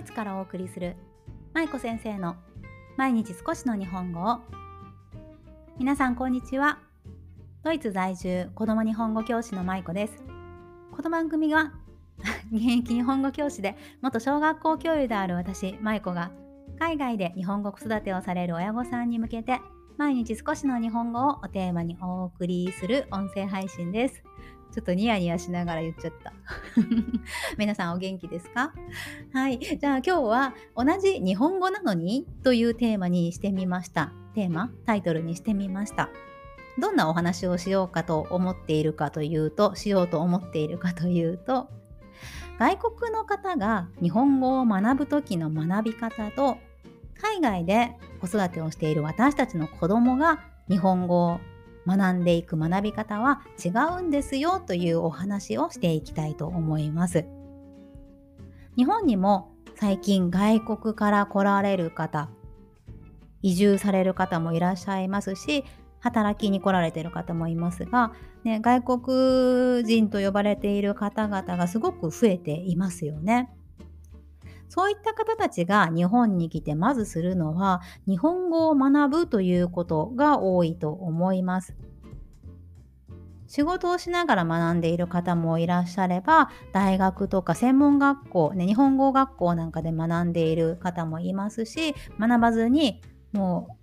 イツからお送りする舞子先生の毎日少しの日本語を。皆さんこんにちは。ドイツ在住子供日本語教師の舞子です。この番組は 現役日本語教師で元小学校教諭である私舞子が海外で日本語子育てをされる親御さんに向けて毎日少しの日本語をおテーマにお送りする音声配信です。ちょっとニヤニヤしながら言っちゃった。皆さんお元気ですか？はい。じゃあ今日は同じ日本語なのにというテーマにしてみました。テーマ、タイトルにしてみました。どんなお話をしようかと思っているかというと、しようと思っているかというと、外国の方が日本語を学ぶ時の学び方と、海外で子育てをしている私たちの子供が日本語を学んでいく学び方は違うんですよというお話をしていきたいと思います。日本にも最近外国から来られる方、移住される方もいらっしゃいますし、働きに来られている方もいますが、ね、外国人と呼ばれている方々がすごく増えていますよね。そういった方たちが日本に来てまずするのは日本語を学ぶということが多いと思います。仕事をしながら学んでいる方もいらっしゃれば大学とか専門学校、ね、日本語学校なんかで学んでいる方もいますし学ばずにもう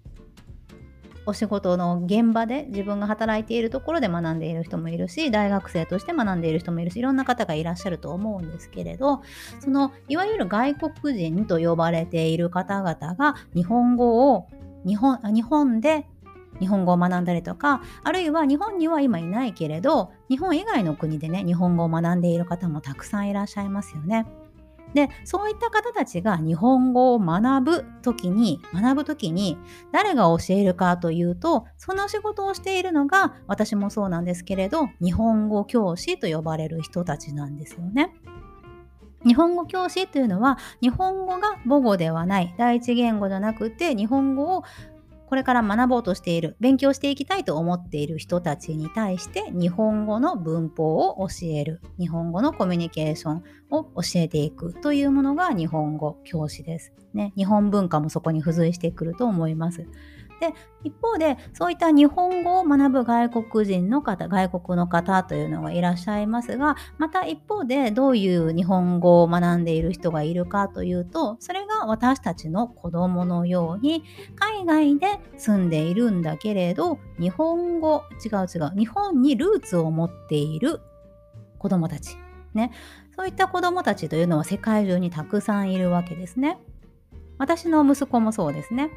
お仕事の現場で自分が働いているところで学んでいる人もいるし大学生として学んでいる人もいるしいろんな方がいらっしゃると思うんですけれどそのいわゆる外国人と呼ばれている方々が日本語を日本日本で日本語を学んだりとかあるいは日本には今いないけれど日本以外の国でね日本語を学んでいる方もたくさんいらっしゃいますよね。でそういった方たちが日本語を学ぶ時に学ぶ時に誰が教えるかというとその仕事をしているのが私もそうなんですけれど日本語教師と呼ばれる人たちなんですよね。日本語教師というのは日本語が母語ではない第一言語じゃなくて日本語をこれから学ぼうとしている勉強していきたいと思っている人たちに対して日本語の文法を教える日本語のコミュニケーションを教えていくというものが日本語教師です。ね、日本文化もそこに付随してくると思います。で一方でそういった日本語を学ぶ外国人の方外国の方というのがいらっしゃいますがまた一方でどういう日本語を学んでいる人がいるかというとそれが私たちの子供のように海外で住んでいるんだけれど日本語違う違う日本にルーツを持っている子供たちねそういった子供たちというのは世界中にたくさんいるわけですね。私の息子もそうですね。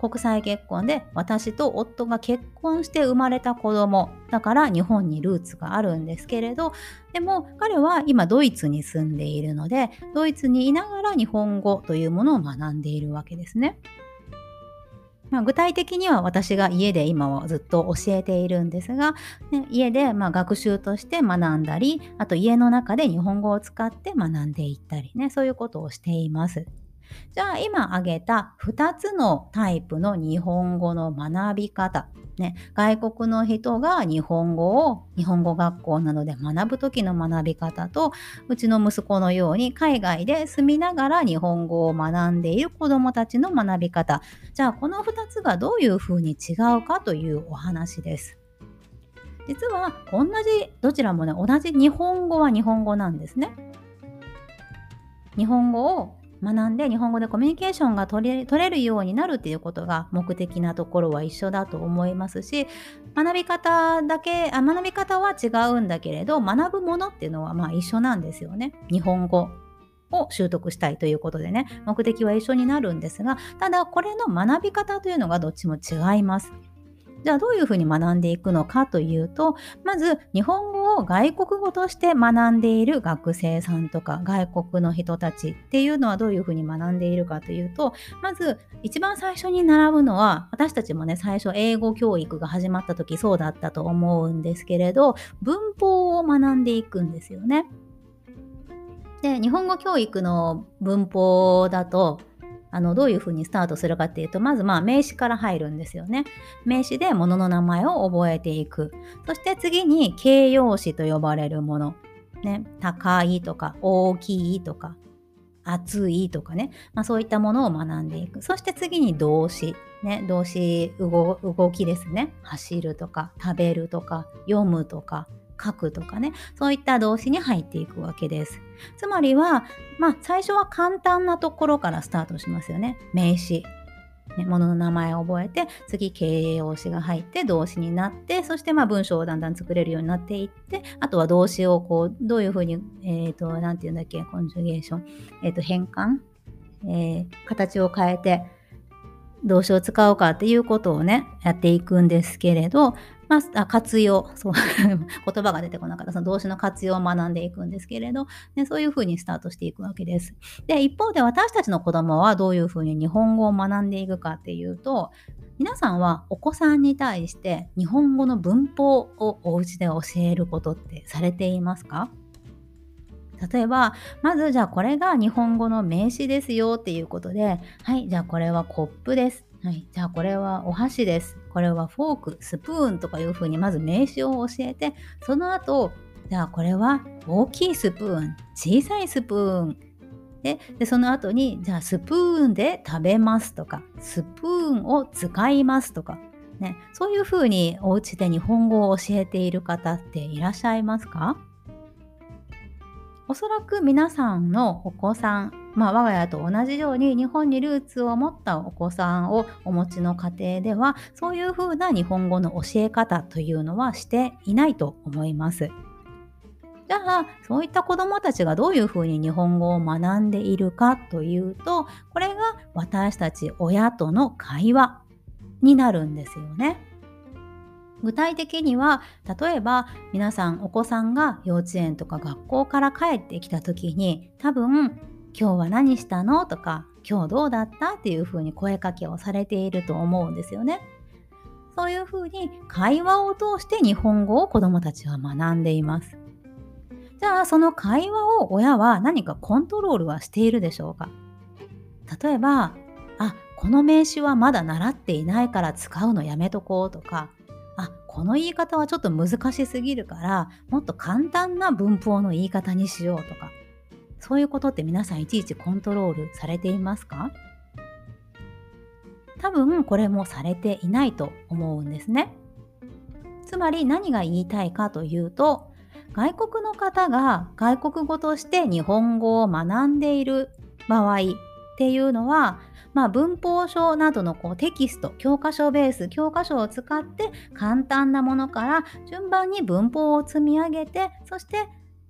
国際結婚で私と夫が結婚して生まれた子供だから日本にルーツがあるんですけれどでも彼は今ドイツに住んでいるのでドイツにいながら日本語というものを学んでいるわけですね。まあ、具体的には私が家で今はずっと教えているんですが、ね、家でま学習として学んだりあと家の中で日本語を使って学んでいったりねそういうことをしています。じゃあ今挙げた2つのタイプの日本語の学び方、ね、外国の人が日本語を日本語学校などで学ぶ時の学び方とうちの息子のように海外で住みながら日本語を学んでいる子どもたちの学び方じゃあこの2つがどういうふうに違うかというお話です。実は同じどちらもね同じ日本語は日本語なんですね。日本語を学んで日本語でコミュニケーションが取れるようになるっていうことが目的なところは一緒だと思いますし学び方だけあ学び方は違うんだけれど学ぶものっていうのはまあ一緒なんですよね。日本語を習得したいということでね目的は一緒になるんですがただこれの学び方というのがどっちも違います。じゃあどういうふうに学んでいくのかというとまず日本語を外国語として学んでいる学生さんとか外国の人たちっていうのはどういうふうに学んでいるかというとまず一番最初に習うのは私たちもね最初英語教育が始まった時そうだったと思うんですけれど文法を学んでいくんですよね。で日本語教育の文法だとあのどういうふうにスタートするかっていうとまずまあ名詞から入るんですよね。名詞で物の名前を覚えていく。そして次に形容詞と呼ばれるもの。ね、高いとか大きいとか暑いとかね、まあ、そういったものを学んでいく。そして次に動詞。ね、動詞動、動きですね。走るとか、食べるとか、読むとか、書くとかね、そういった動詞に入っていくわけです。つまりは、まあ、最初は簡単なところからスタートしますよね。名詞。ね、物の名前を覚えて次形容詞が入って動詞になってそしてまあ文章をだんだん作れるようになっていってあとは動詞をこうどういうふうにえ、ー、と何て言うんだっけコンジュゲーション、えー、と変換、えー、形を変えて動詞を使うかっていうことをねやっていくんですけれどまあ、活用、そう 言葉が出てこなかった、その動詞の活用を学んでいくんですけれど、ね、そういうふうにスタートしていくわけです。で、一方で私たちの子供はどういうふうに日本語を学んでいくかっていうと、皆さんはお子さんに対して日本語の文法をお家で教えることってされていますか？例えば、まずじゃあこれが日本語の名詞ですよっていうことで、はい、じゃあこれはコップです。はい、じゃあこれはお箸です。これはフォーク、スプーンとかいうふうにまず名詞を教えて、その後、じゃあこれは大きいスプーン、小さいスプーン。ででその後に、じゃあスプーンで食べますとか、スプーンを使いますとか、ね、そういうふうにお家で日本語を教えている方っていらっしゃいますか？おそらく皆さんのお子さん、まあ、我が家と同じように日本にルーツを持ったお子さんをお持ちの家庭ではそういうふうな日本語の教え方というのはしていないと思います。じゃあそういった子どもたちがどういうふうに日本語を学んでいるかというとこれが私たち親との会話になるんですよね。具体的には例えば皆さんお子さんが幼稚園とか学校から帰ってきた時に多分「今日は何したの?」とか「今日どうだった?」っていうふうに声かけをされていると思うんですよね。そういうふうに会話を通して日本語を子どもたちは学んでいます。じゃあその会話を親は何かコントロールはしているでしょうか？例えば「あこの名詞はまだ習っていないから使うのやめとこう」とかあこの言い方はちょっと難しすぎるからもっと簡単な文法の言い方にしようとかそういうことって皆さんいちいちコントロールされていますか？多分これもされていないと思うんですね。つまり何が言いたいかというと外国の方が外国語として日本語を学んでいる場合っていうのはまあ、文法書などのこうテキスト教科書ベース教科書を使って簡単なものから順番に文法を積み上げてそして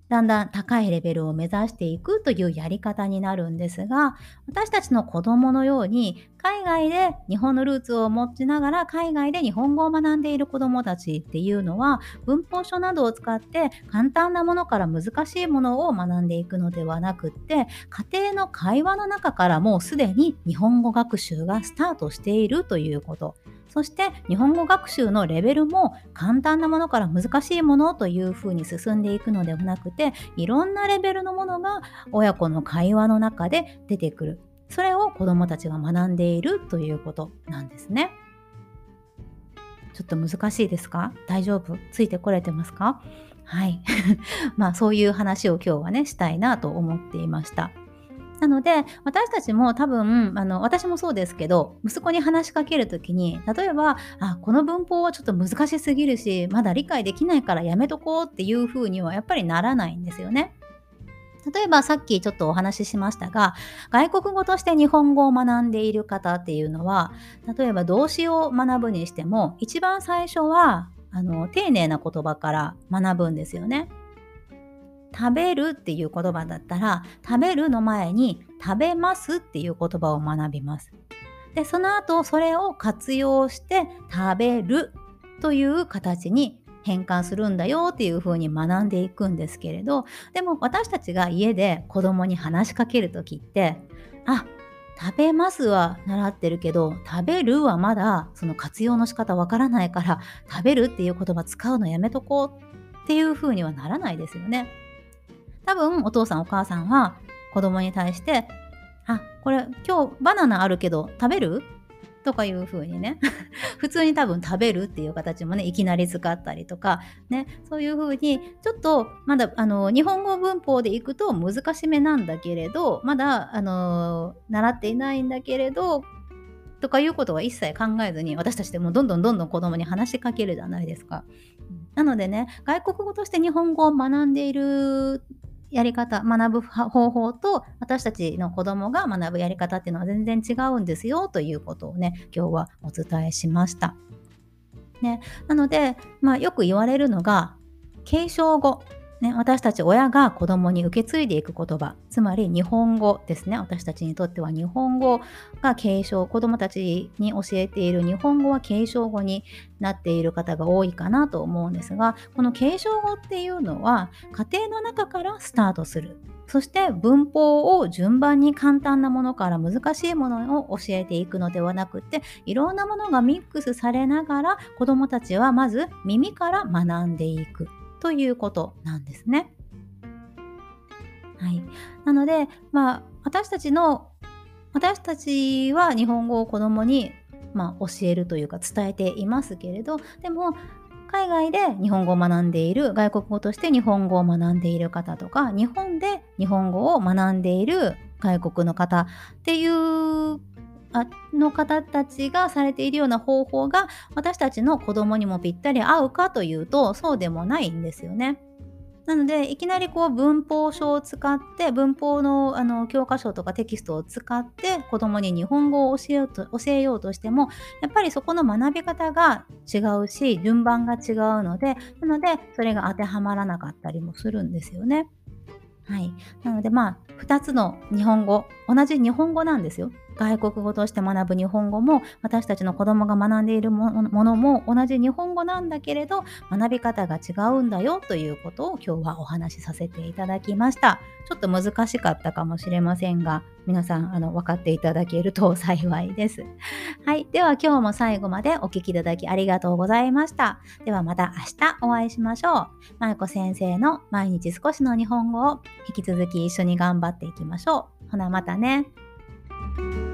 だんだん高いレベルを目指していくというやり方になるんですが私たちの子供のように海外で日本のルーツを持ちながら海外で日本語を学んでいる子供たちっていうのは文法書などを使って簡単なものから難しいものを学んでいくのではなくって家庭の会話の中からもうすでに日本語学習がスタートしているということ。そして日本語学習のレベルも簡単なものから難しいものというふうに進んでいくのではなくていろんなレベルのものが親子の会話の中で出てくるそれを子どもたちが学んでいるということなんですね。ちょっと難しいですか？大丈夫？ついてこれてますか？はい。まあそういう話を今日はねしたいなと思っていました。なので私たちも多分あの私もそうですけど息子に話しかける時に例えばあこの文法はちょっと難しすぎるしまだ理解できないからやめとこうっていう風にはやっぱりならないんですよね。例えばさっきちょっとお話ししましたが外国語として日本語を学んでいる方っていうのは例えば動詞を学ぶにしても一番最初はあの丁寧な言葉から学ぶんですよね。食べるっていう言葉だったら食べるの前に食べますっていう言葉を学びます。でその後それを活用して食べるという形に変換するんだよっていう風に学んでいくんですけれどでも私たちが家で子供に話しかける時ってあ食べますは習ってるけど食べるはまだその活用の仕方わからないから食べるっていう言葉使うのやめとこうっていう風にはならないですよね。多分お父さんお母さんは子供に対して「あこれ今日バナナあるけど食べる?」とかいう風にね 普通に多分食べるっていう形もねいきなり使ったりとかねそういう風にちょっとまだあの日本語文法でいくと難しめなんだけれどまだあの習っていないんだけれどとかいうことは一切考えずに私たちでもどんどんどんどん子供に話しかけるじゃないですか。なのでね外国語として日本語を学んでいるやり方学ぶ方法と私たちの子供が学ぶやり方っていうのは全然違うんですよということをね今日はお伝えしました。ね、なので、まあ、よく言われるのが継承語ね、私たち親が子供に受け継いでいく言葉つまり日本語ですね。私たちにとっては日本語が継承子供たちに教えている日本語は継承語になっている方が多いかなと思うんですがこの継承語っていうのは家庭の中からスタートする。そして文法を順番に簡単なものから難しいものを教えていくのではなくていろんなものがミックスされながら子どもたちはまず耳から学んでいく。ということなんですね。はい、なので、まあ、私たちの私たちは日本語を子供に、まあ、教えるというか伝えていますけれどでも海外で日本語を学んでいる外国語として日本語を学んでいる方とか日本で日本語を学んでいる外国の方っていうの方たちがされているような方法が私たちの子供にもぴったり合うかというとそうでもないんですよね。なのでいきなりこう文法書を使って文法のあの教科書とかテキストを使って子供に日本語を教えようと教えようとしてもやっぱりそこの学び方が違うし順番が違うのでなのでそれが当てはまらなかったりもするんですよね。はい、なのでまあ2つの日本語同じ日本語なんですよ。外国語として学ぶ日本語も私たちの子供が学んでいるものも同じ日本語なんだけれど学び方が違うんだよということを今日はお話しさせていただきました。ちょっと難しかったかもしれませんが皆さんあの分かっていただけると幸いです。はい。では今日も最後までお聴きいただきありがとうございました。ではまた明日お会いしましょう。まゆこ先生の毎日少しの日本語を引き続き一緒に頑張っていきましょう。ほなまたね。thank you